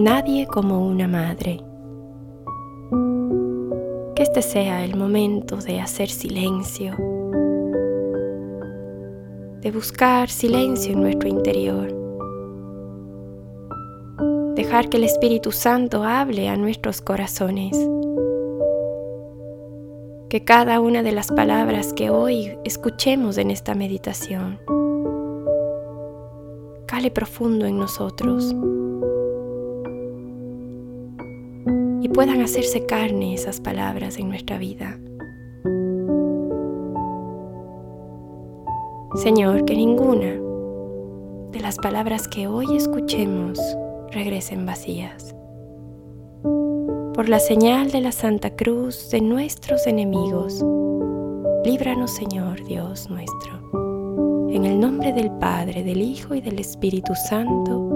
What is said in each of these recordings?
Nadie como una madre. Que este sea el momento de hacer silencio, de buscar silencio en nuestro interior, dejar que el Espíritu Santo hable a nuestros corazones, que cada una de las palabras que hoy escuchemos en esta meditación cale profundo en nosotros puedan hacerse carne esas palabras en nuestra vida. Señor, que ninguna de las palabras que hoy escuchemos regresen vacías. Por la señal de la Santa Cruz de nuestros enemigos, líbranos Señor Dios nuestro. En el nombre del Padre, del Hijo y del Espíritu Santo.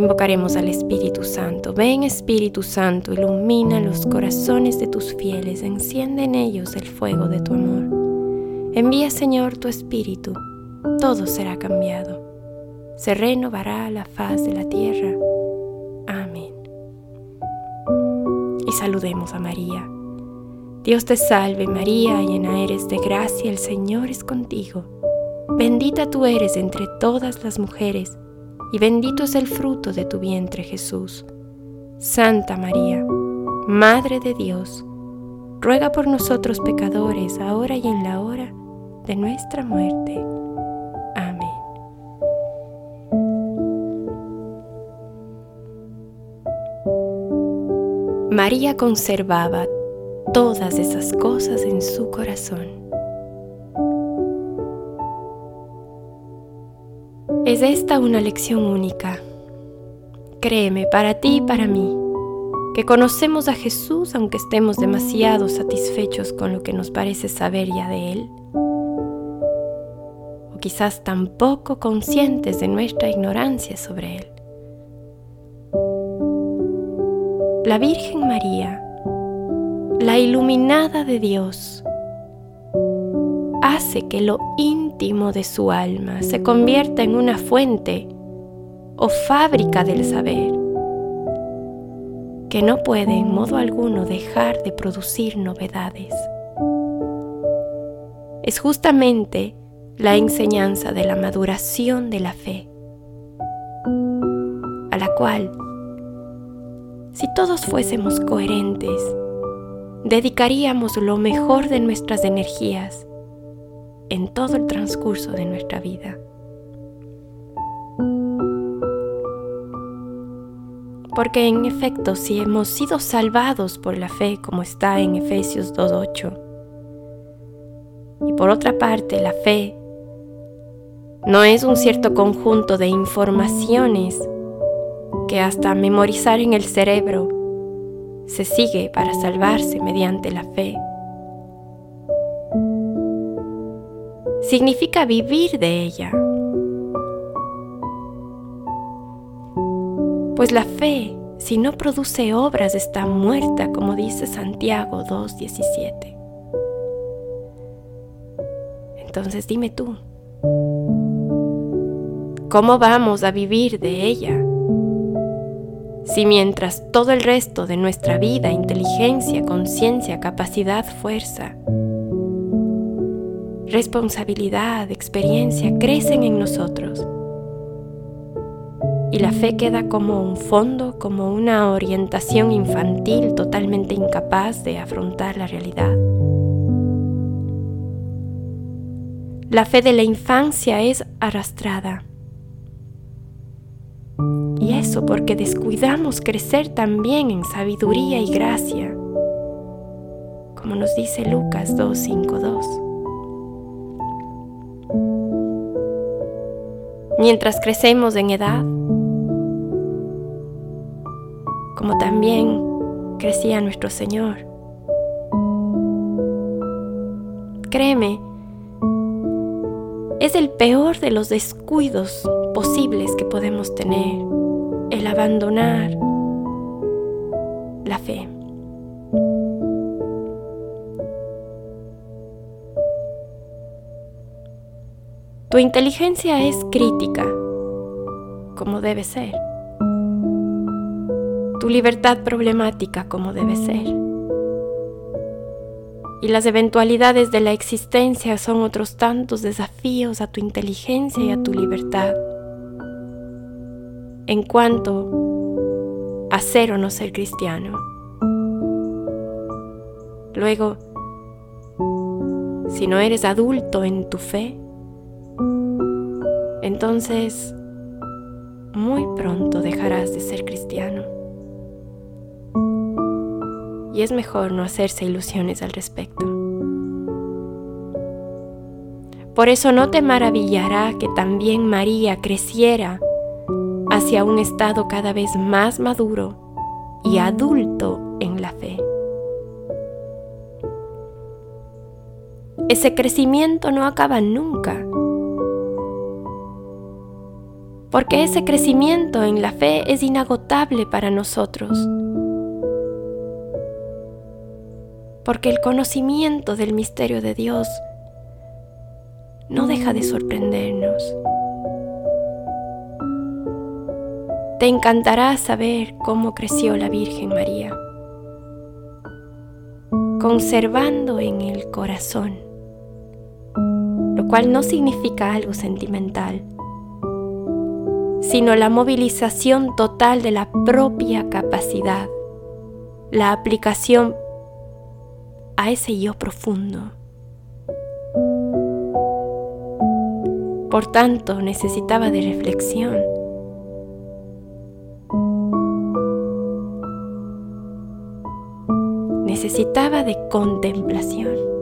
Invocaremos al Espíritu Santo. Ven Espíritu Santo, ilumina los corazones de tus fieles, enciende en ellos el fuego de tu amor. Envía Señor tu Espíritu, todo será cambiado. Se renovará la faz de la tierra. Amén. Y saludemos a María. Dios te salve María, llena eres de gracia, el Señor es contigo. Bendita tú eres entre todas las mujeres y bendito es el fruto de tu vientre Jesús. Santa María, Madre de Dios, ruega por nosotros pecadores, ahora y en la hora de nuestra muerte. Amén. María conservaba todas esas cosas en su corazón. Es esta una lección única. Créeme, para ti y para mí, que conocemos a Jesús aunque estemos demasiado satisfechos con lo que nos parece saber ya de Él, o quizás tampoco conscientes de nuestra ignorancia sobre Él. La Virgen María, la iluminada de Dios, hace que lo de su alma se convierta en una fuente o fábrica del saber, que no puede en modo alguno dejar de producir novedades. Es justamente la enseñanza de la maduración de la fe, a la cual, si todos fuésemos coherentes, dedicaríamos lo mejor de nuestras energías en todo el transcurso de nuestra vida. Porque en efecto, si hemos sido salvados por la fe, como está en Efesios 2.8, y por otra parte la fe no es un cierto conjunto de informaciones que hasta memorizar en el cerebro se sigue para salvarse mediante la fe, significa vivir de ella. Pues la fe, si no produce obras, está muerta, como dice Santiago 2.17. Entonces dime tú, ¿cómo vamos a vivir de ella? Si mientras todo el resto de nuestra vida, inteligencia, conciencia, capacidad, fuerza, responsabilidad, experiencia crecen en nosotros. Y la fe queda como un fondo, como una orientación infantil totalmente incapaz de afrontar la realidad. La fe de la infancia es arrastrada. Y eso porque descuidamos crecer también en sabiduría y gracia, como nos dice Lucas 2.5.2. mientras crecemos en edad, como también crecía nuestro Señor. Créeme, es el peor de los descuidos posibles que podemos tener, el abandonar inteligencia es crítica, como debe ser, tu libertad problemática como debe ser. Y las eventualidades de la existencia son otros tantos desafíos a tu inteligencia y a tu libertad. En cuanto a ser o no ser cristiano. Luego, si no eres adulto en tu fe, entonces muy pronto dejarás de ser cristiano. Y es mejor no hacerse ilusiones al respecto. Por eso no te maravillará que también María creciera hacia un estado cada vez más maduro y adulto en la fe. Ese crecimiento no acaba nunca porque ese crecimiento en la fe es inagotable para nosotros. Porque el conocimiento del misterio de Dios no deja de sorprendernos. Te encantará saber cómo creció la Virgen María, conservando en el corazón, lo cual no significa algo sentimental sino la movilización total de la propia capacidad, la aplicación a ese yo profundo. Por tanto, necesitaba de reflexión. Necesitaba de contemplación.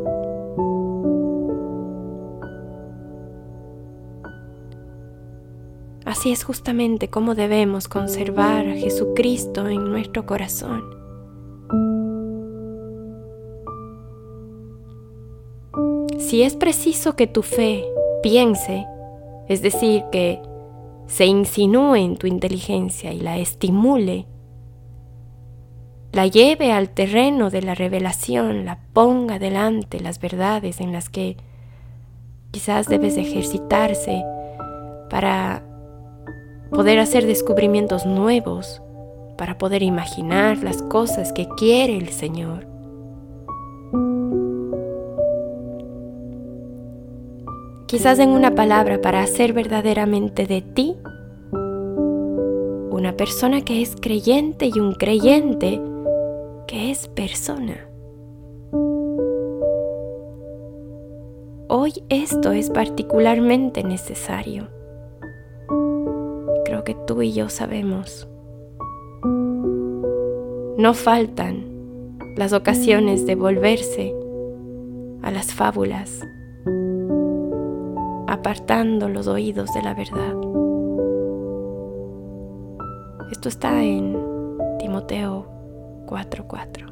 Así es justamente como debemos conservar a Jesucristo en nuestro corazón. Si es preciso que tu fe piense, es decir, que se insinúe en tu inteligencia y la estimule, la lleve al terreno de la revelación, la ponga delante las verdades en las que quizás debes ejercitarse para poder hacer descubrimientos nuevos, para poder imaginar las cosas que quiere el Señor. Quizás en una palabra para hacer verdaderamente de ti una persona que es creyente y un creyente que es persona. Hoy esto es particularmente necesario que tú y yo sabemos. No faltan las ocasiones de volverse a las fábulas, apartando los oídos de la verdad. Esto está en Timoteo 4:4.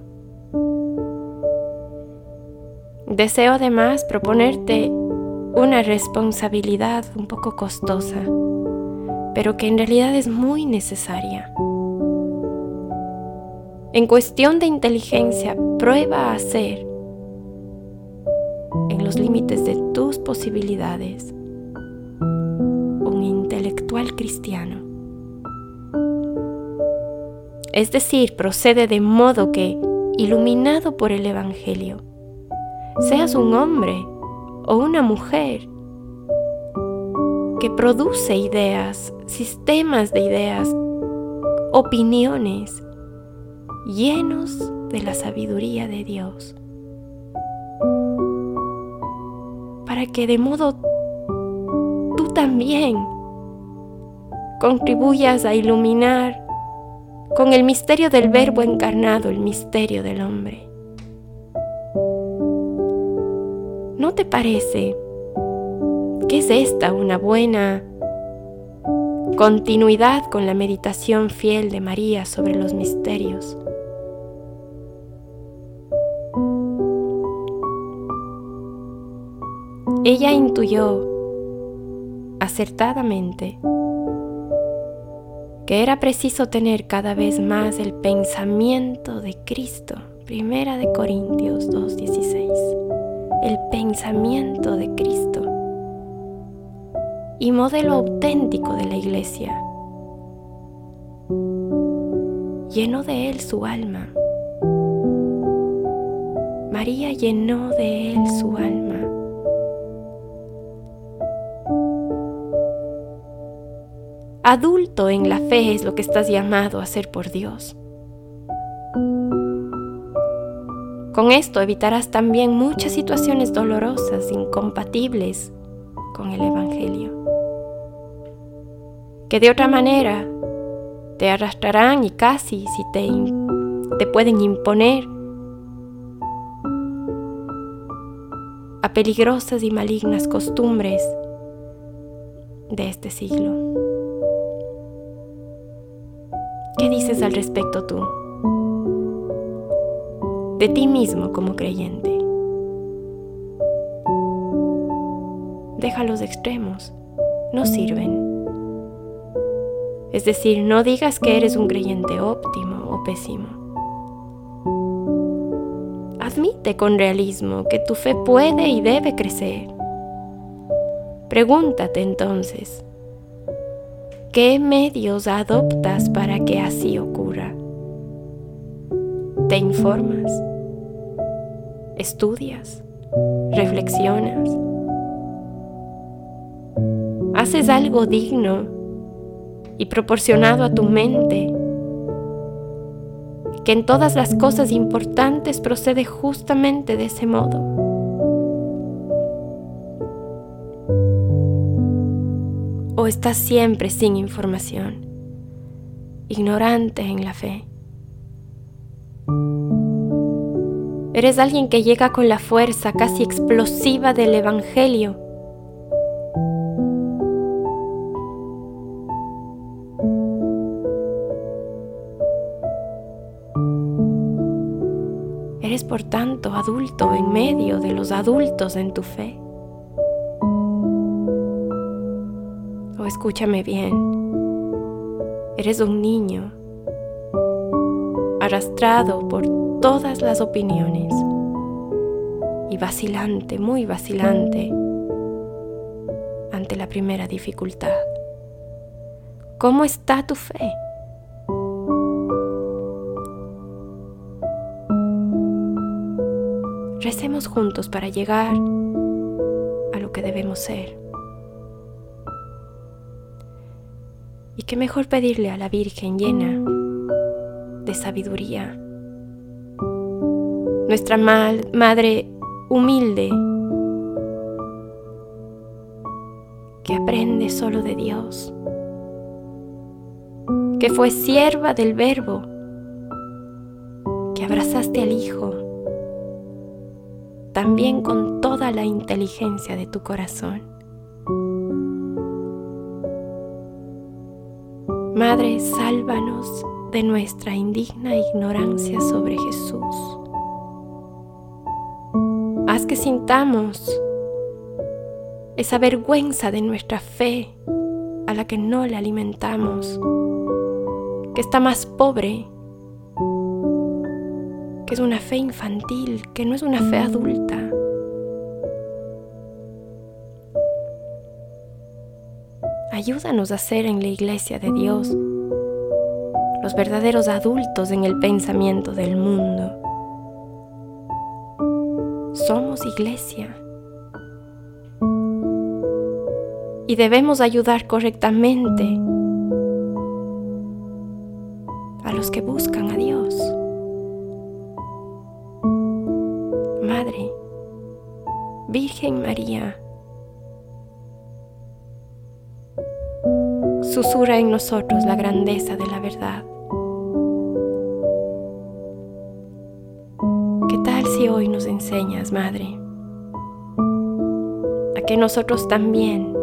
Deseo además proponerte una responsabilidad un poco costosa pero que en realidad es muy necesaria. En cuestión de inteligencia, prueba a ser, en los límites de tus posibilidades, un intelectual cristiano. Es decir, procede de modo que, iluminado por el Evangelio, seas un hombre o una mujer que produce ideas, sistemas de ideas, opiniones llenos de la sabiduría de Dios. Para que de modo tú también contribuyas a iluminar con el misterio del verbo encarnado, el misterio del hombre. ¿No te parece ¿Qué es esta una buena continuidad con la meditación fiel de María sobre los misterios? Ella intuyó acertadamente que era preciso tener cada vez más el pensamiento de Cristo. Primera de Corintios 2:16. El pensamiento de Cristo y modelo auténtico de la iglesia, llenó de él su alma. María llenó de él su alma. Adulto en la fe es lo que estás llamado a ser por Dios. Con esto evitarás también muchas situaciones dolorosas, incompatibles con el Evangelio, que de otra manera te arrastrarán y casi si te, te pueden imponer a peligrosas y malignas costumbres de este siglo. ¿Qué dices al respecto tú? De ti mismo como creyente. Deja los extremos, no sirven. Es decir, no digas que eres un creyente óptimo o pésimo. Admite con realismo que tu fe puede y debe crecer. Pregúntate entonces, ¿qué medios adoptas para que así ocurra? ¿Te informas? ¿Estudias? ¿Reflexionas? ¿Haces algo digno y proporcionado a tu mente, que en todas las cosas importantes procede justamente de ese modo. O estás siempre sin información, ignorante en la fe. Eres alguien que llega con la fuerza casi explosiva del Evangelio por tanto adulto en medio de los adultos en tu fe. O escúchame bien, eres un niño arrastrado por todas las opiniones y vacilante, muy vacilante ante la primera dificultad. ¿Cómo está tu fe? Recemos juntos para llegar a lo que debemos ser. Y qué mejor pedirle a la Virgen llena de sabiduría, nuestra Madre humilde, que aprende solo de Dios, que fue sierva del Verbo, que abrazaste al Hijo también con toda la inteligencia de tu corazón. Madre, sálvanos de nuestra indigna ignorancia sobre Jesús. Haz que sintamos esa vergüenza de nuestra fe a la que no la alimentamos, que está más pobre que es una fe infantil, que no es una fe adulta. Ayúdanos a ser en la iglesia de Dios los verdaderos adultos en el pensamiento del mundo. Somos iglesia. Y debemos ayudar correctamente a los que buscan nosotros la grandeza de la verdad. ¿Qué tal si hoy nos enseñas, Madre, a que nosotros también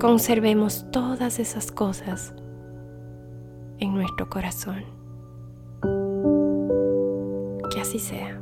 conservemos todas esas cosas en nuestro corazón? Que así sea.